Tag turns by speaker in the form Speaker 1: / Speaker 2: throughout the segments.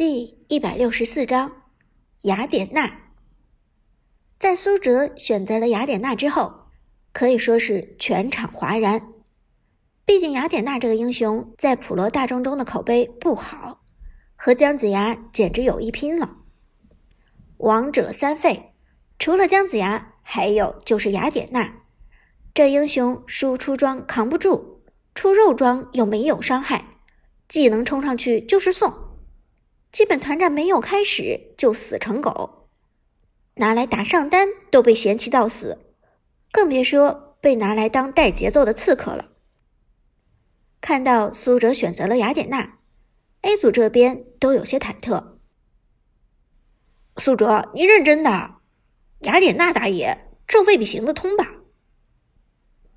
Speaker 1: 第一百六十四章，雅典娜。在苏哲选择了雅典娜之后，可以说是全场哗然。毕竟雅典娜这个英雄在普罗大众中的口碑不好，和姜子牙简直有一拼了。王者三废，除了姜子牙，还有就是雅典娜。这英雄输出装扛不住，出肉装又没有伤害，技能冲上去就是送。基本团战没有开始就死成狗，拿来打上单都被嫌弃到死，更别说被拿来当带节奏的刺客了。看到苏哲选择了雅典娜，A 组这边都有些忐忑。
Speaker 2: 苏哲，你认真的？雅典娜打野这未必行得通吧？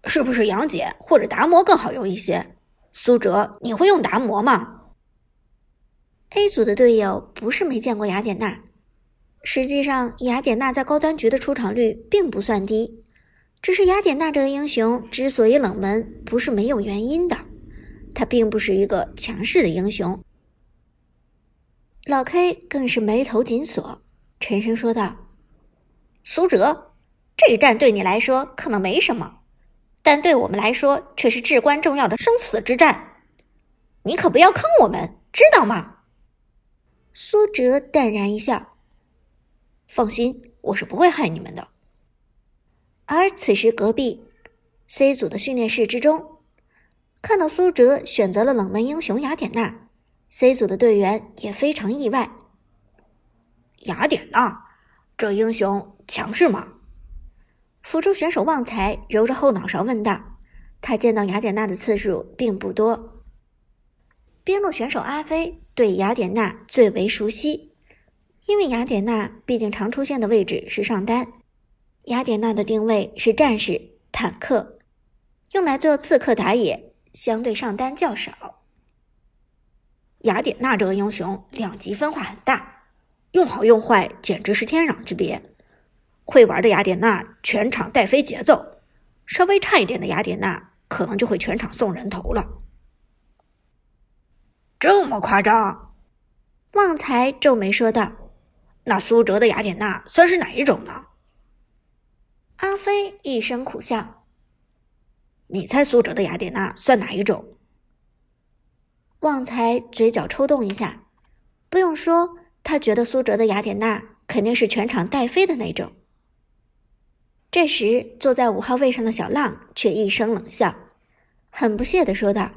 Speaker 2: 是不是杨戬或者达摩更好用一些？苏哲，你会用达摩吗
Speaker 1: ？A 组的队友不是没见过雅典娜，实际上雅典娜在高端局的出场率并不算低，只是雅典娜这个英雄之所以冷门，不是没有原因的，他并不是一个强势的英雄。老 K 更是眉头紧锁，沉声说道：“
Speaker 2: 苏哲，这一战对你来说可能没什么，但对我们来说却是至关重要的生死之战，你可不要坑我们，知道吗？”
Speaker 1: 苏哲淡然一笑：“
Speaker 2: 放心，我是不会害你们的。”
Speaker 1: 而此时，隔壁 C 组的训练室之中，看到苏哲选择了冷门英雄雅典娜，C 组的队员也非常意外。
Speaker 2: 雅典娜这英雄强势吗？
Speaker 1: 辅助选手旺财揉着后脑勺问道：“他见到雅典娜的次数并不多。”边路选手阿飞。对雅典娜最为熟悉，因为雅典娜毕竟常出现的位置是上单。雅典娜的定位是战士、坦克，用来做刺客打野，相对上单较少。
Speaker 2: 雅典娜这个英雄两极分化很大，用好用坏简直是天壤之别。会玩的雅典娜全场带飞节奏，稍微差一点的雅典娜可能就会全场送人头了。这么夸张？
Speaker 1: 旺财皱眉说道：“
Speaker 2: 那苏哲的雅典娜算是哪一种呢？”
Speaker 1: 阿飞一声苦笑：“
Speaker 2: 你猜苏哲的雅典娜算哪一种？”
Speaker 1: 旺财嘴角抽动一下，不用说，他觉得苏哲的雅典娜肯定是全场带飞的那种。这时，坐在五号位上的小浪却一声冷笑，很不屑的说道：“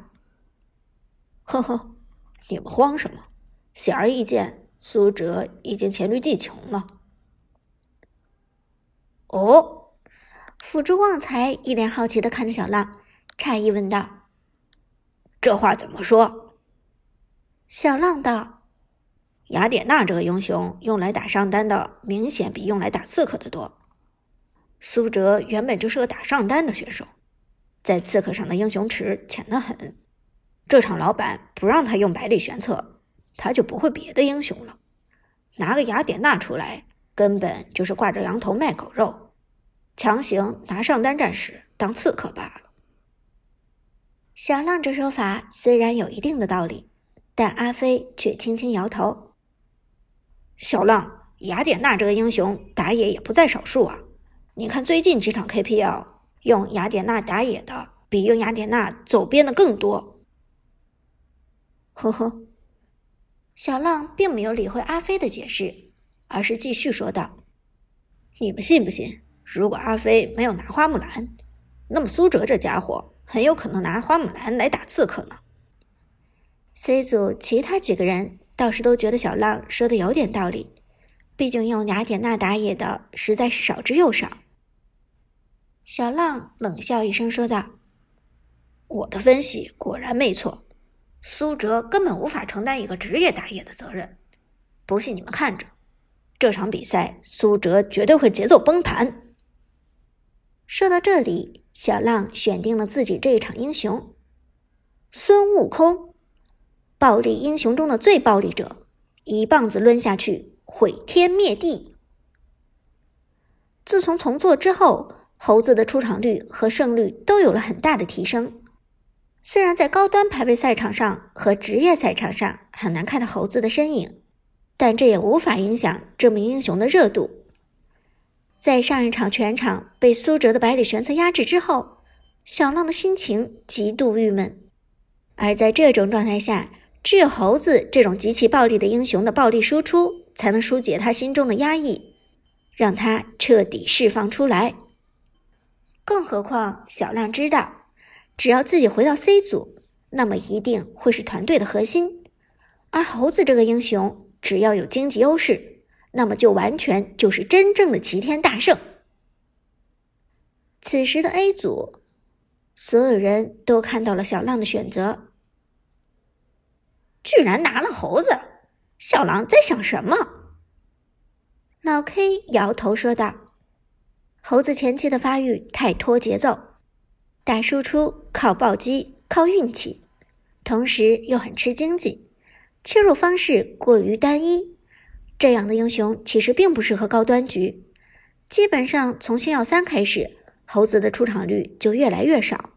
Speaker 2: 呵呵。”你们慌什么？显而易见，苏哲已经黔驴技穷了。
Speaker 1: 哦，辅助旺财一脸好奇的看着小浪，诧异问道：“
Speaker 2: 这话怎么说？”
Speaker 1: 小浪道：“
Speaker 2: 雅典娜这个英雄用来打上单的，明显比用来打刺客的多。苏哲原本就是个打上单的选手，在刺客上的英雄池浅得很。”这场老板不让他用百里玄策，他就不会别的英雄了。拿个雅典娜出来，根本就是挂着羊头卖狗肉，强行拿上单战士当刺客罢了。
Speaker 1: 小浪这说法虽然有一定的道理，但阿飞却轻轻摇头。
Speaker 2: 小浪，雅典娜这个英雄打野也不在少数啊。你看最近几场 KPL 用雅典娜打野的，比用雅典娜走边的更多。
Speaker 1: 呵呵，小浪并没有理会阿飞的解释，而是继续说道：“
Speaker 2: 你们信不信？如果阿飞没有拿花木兰，那么苏哲这家伙很有可能拿花木兰来打刺客呢。
Speaker 1: ”C 组其他几个人倒是都觉得小浪说的有点道理，毕竟用雅典娜打野的实在是少之又少。小浪冷笑一声说道：“
Speaker 2: 我的分析果然没错。”苏哲根本无法承担一个职业打野的责任，不信你们看着，这场比赛苏哲绝对会节奏崩盘。
Speaker 1: 说到这里，小浪选定了自己这一场英雄——孙悟空，暴力英雄中的最暴力者，一棒子抡下去，毁天灭地。自从重做之后，猴子的出场率和胜率都有了很大的提升。虽然在高端排位赛场上和职业赛场上很难看到猴子的身影，但这也无法影响这名英雄的热度。在上一场全场被苏哲的百里玄策压制之后，小浪的心情极度郁闷。而在这种状态下，只有猴子这种极其暴力的英雄的暴力输出，才能疏解他心中的压抑，让他彻底释放出来。更何况，小浪知道，只要自己回到 C 组，那么一定会是团队的核心。而猴子这个英雄，只要有经济优势。那么就完全就是真正的齐天大圣。此时的 A 组，所有人都看到了小浪的选择，
Speaker 2: 居然拿了猴子，小浪在想什么？
Speaker 1: 老 K 摇头说道：“猴子前期的发育太拖节奏，打输出靠暴击，靠运气，同时又很吃经济，切入方式过于单一。”这样的英雄其实并不适合高端局，基本上从星耀三开始，猴子的出场率就越来越少，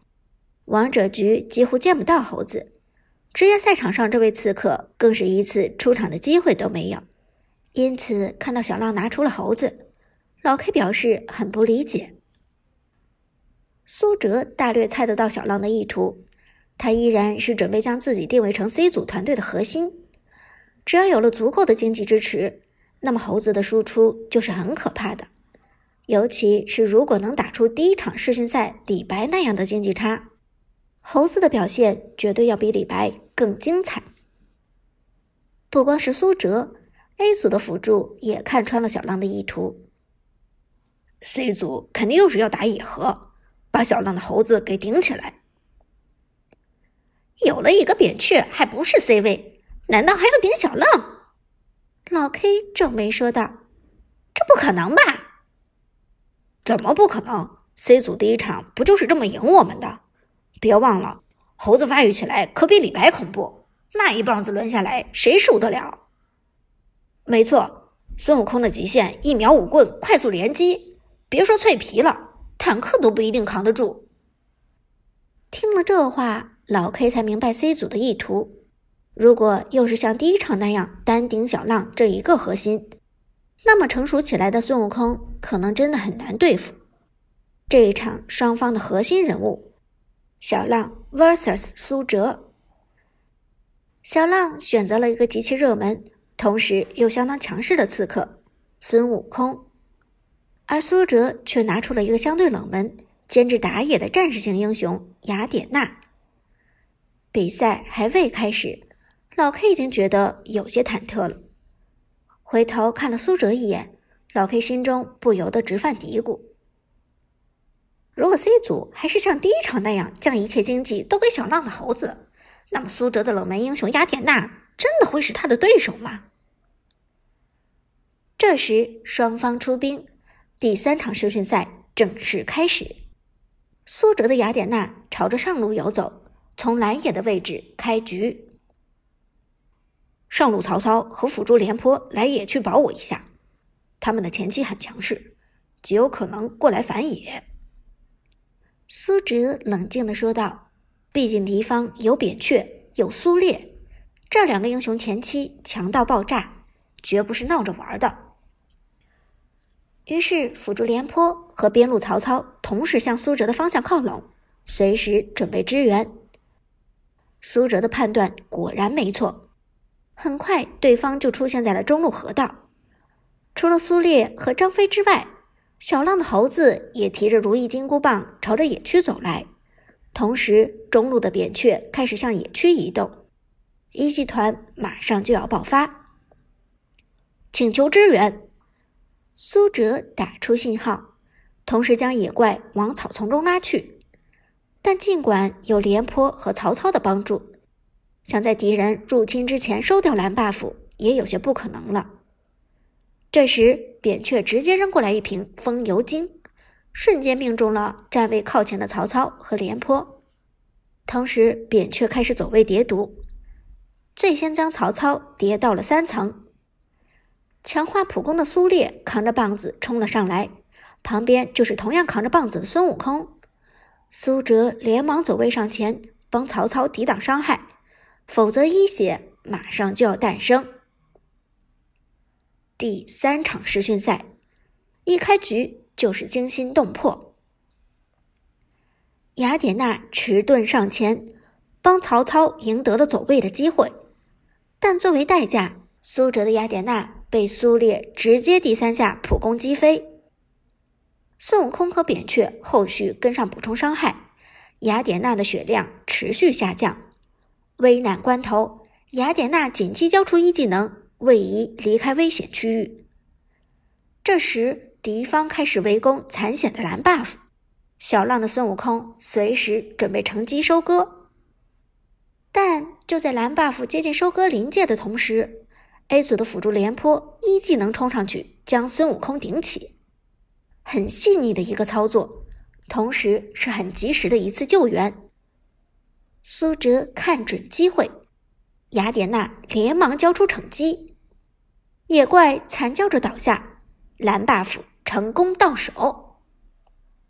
Speaker 1: 王者局几乎见不到猴子，职业赛场上这位刺客更是一次出场的机会都没有。因此，看到小浪拿出了猴子，老 K 表示很不理解。苏哲大略猜得到小浪的意图，他依然是准备将自己定位成 C 组团队的核心。只要有了足够的经济支持，那么猴子的输出就是很可怕的。尤其是如果能打出第一场世训赛李白那样的经济差，猴子的表现绝对要比李白更精彩。不光是苏哲，A 组的辅助也看穿了小浪的意图。
Speaker 2: C 组肯定又是要打野核，把小浪的猴子给顶起来。
Speaker 3: 有了一个扁鹊，还不是 C 位？难道还要顶小浪？
Speaker 1: 老 K 皱眉说道：“
Speaker 3: 这不可能吧？
Speaker 2: 怎么不可能？C 组第一场不就是这么赢我们的？别忘了，猴子发育起来可比李白恐怖，那一棒子抡下来，谁受得了？没错，孙悟空的极限一秒五棍快速连击，别说脆皮了，坦克都不一定扛得住。”
Speaker 1: 听了这话，老 K 才明白 C 组的意图。如果又是像第一场那样单顶小浪这一个核心，那么成熟起来的孙悟空可能真的很难对付。这一场双方的核心人物，小浪 vs 苏哲。小浪选择了一个极其热门，同时又相当强势的刺客孙悟空，而苏哲却拿出了一个相对冷门、兼职打野的战士型英雄雅典娜。比赛还未开始。老 K 已经觉得有些忐忑了，回头看了苏哲一眼，老 K 心中不由得直犯嘀咕：
Speaker 3: 如果 C 组还是像第一场那样将一切经济都给小浪的猴子，那么苏哲的冷门英雄雅典娜真的会是他的对手吗？
Speaker 1: 这时，双方出兵，第三场试训赛正式开始。苏哲的雅典娜朝着上路游走，从蓝野的位置开局。
Speaker 2: 上路曹操和辅助廉颇来野区保我一下，他们的前期很强势，极有可能过来反野。
Speaker 1: 苏哲冷静的说道：“毕竟敌方有扁鹊，有苏烈，这两个英雄前期强到爆炸，绝不是闹着玩的。”于是辅助廉颇和边路曹操同时向苏哲的方向靠拢，随时准备支援。苏哲的判断果然没错。很快，对方就出现在了中路河道。除了苏烈和张飞之外，小浪的猴子也提着如意金箍棒朝着野区走来。同时，中路的扁鹊开始向野区移动，一系团马上就要爆发。
Speaker 2: 请求支援！
Speaker 1: 苏哲打出信号，同时将野怪往草丛中拉去。但尽管有廉颇和曹操的帮助，想在敌人入侵之前收掉蓝 buff 也有些不可能了。这时，扁鹊直接扔过来一瓶风油精，瞬间命中了站位靠前的曹操和廉颇。同时，扁鹊开始走位叠毒，最先将曹操叠到了三层。强化普攻的苏烈扛着棒子冲了上来，旁边就是同样扛着棒子的孙悟空。苏哲连忙走位上前，帮曹操抵挡伤害。否则，一血马上就要诞生。第三场试训赛，一开局就是惊心动魄。雅典娜迟钝上前，帮曹操赢得了走位的机会，但作为代价，苏哲的雅典娜被苏烈直接第三下普攻击飞。孙悟空和扁鹊后续跟上补充伤害，雅典娜的血量持续下降。危难关头，雅典娜紧急交出一技能。位移离开危险区域。这时，敌方开始围攻残血的蓝 buff，小浪的孙悟空随时准备乘机收割。但就在蓝 buff 接近收割临界的同时，A 组的辅助廉颇一技能冲上去将孙悟空顶起，很细腻的一个操作，同时是很及时的一次救援。苏哲看准机会，雅典娜连忙交出惩击。野怪惨叫着倒下，蓝 buff 成功到手。